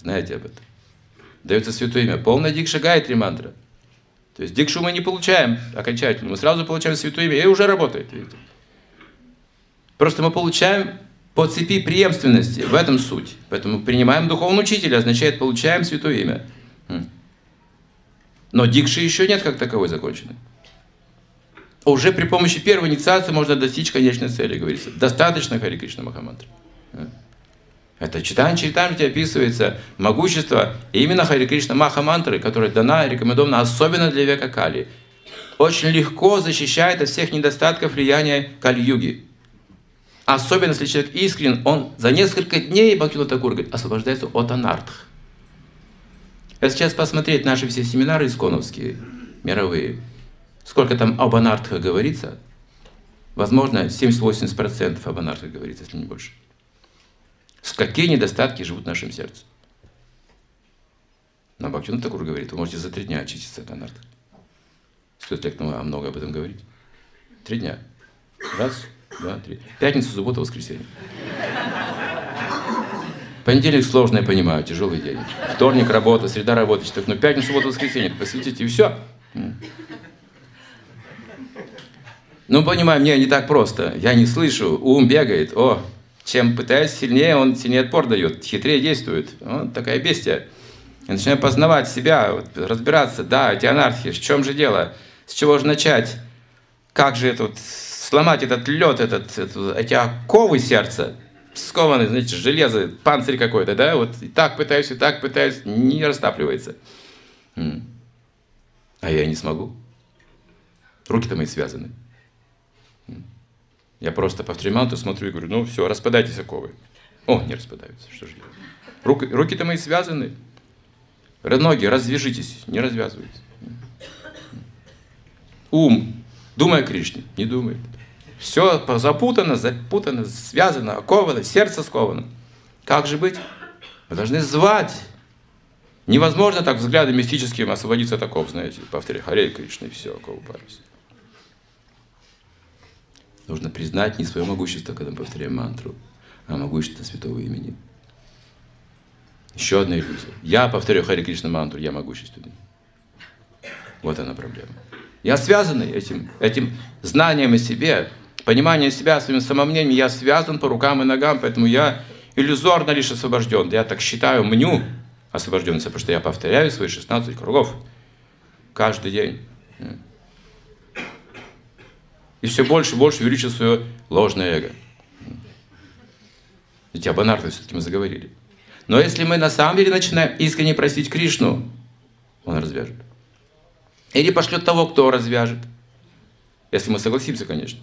Знаете об этом? Дается святое имя. Полная дикша гайтри мантра. То есть дикшу мы не получаем окончательно, мы сразу получаем святое имя, и уже работает. Видите? Просто мы получаем по цепи преемственности, в этом суть. Поэтому принимаем духовного учителя, означает получаем святое имя. Но дикши еще нет как таковой законченной. Уже при помощи первой инициации можно достичь конечной цели, говорится. Достаточно Хари Кришна Махамантры. Это читание Чайтамрити описывается могущество именно Хари Кришна Махамантры, которая дана и рекомендована особенно для века Кали. Очень легко защищает от всех недостатков влияния Кали-юги. Особенно, если человек искренен, он за несколько дней, Бхактивinoda Такур говорит, освобождается от анартх. Если сейчас посмотреть наши все семинары исконовские, мировые, сколько там об анартхах говорится, возможно, 70-80% об анартхах говорится, если не больше. Какие недостатки живут в нашем сердце. Но Бхактивinoda Такур говорит, вы можете за три дня очиститься от анартха. Стоит ли много об этом говорить? Три дня. Раз, два, три. Пятница, суббота, воскресенье. Понедельник сложно, я понимаю, тяжелый день. Вторник работа, среда работа, четверг, но пятница, суббота, воскресенье посвятите, и все. Ну, понимаю, мне не так просто. Я не слышу, ум бегает. О, чем пытаюсь сильнее, он сильнее отпор дает, хитрее действует. Вот такая бестия. Я начинаю познавать себя, вот, разбираться, да, эти анархии, в чем же дело, с чего же начать, как же это вот сломать этот лед, этот, этот, эти оковы сердца, скованный, знаете, железо, панцирь какой-то, да, вот и так пытаюсь, и так пытаюсь, не растапливается. А я не смогу. Руки-то мои связаны. Я просто повторяю манту, смотрю и говорю, ну все, распадайтесь оковы. О, не распадаются, что же делать? Руки, руки-то мои связаны. Ноги, развяжитесь, не развязываются. Ум, думай о Кришне, не думает. Все запутано, запутано, связано, оковано, сердце сковано. Как же быть? Мы должны звать. Невозможно так взглядом мистическим освободиться от оков, знаете, повторяю, Харе Кришна и все, оковы парус. Нужно признать не свое могущество, когда мы повторяем мантру, а могущество святого имени. Еще одна иллюзия. Я повторяю Харе Кришна мантру, я могущественный. Вот она проблема. Я связанный этим, этим знанием о себе, понимание себя, своим самомнением, я связан по рукам и ногам, поэтому я иллюзорно лишь освобожден. Я так считаю, мню освобожденность, потому что я повторяю свои 16 кругов каждый день. И все больше и больше увеличиваю свое ложное эго. Ведь об анархии мы заговорили. Но если мы на самом деле начинаем искренне просить Кришну, Он развяжет. Или пошлет того, кто развяжет. Если мы согласимся, конечно.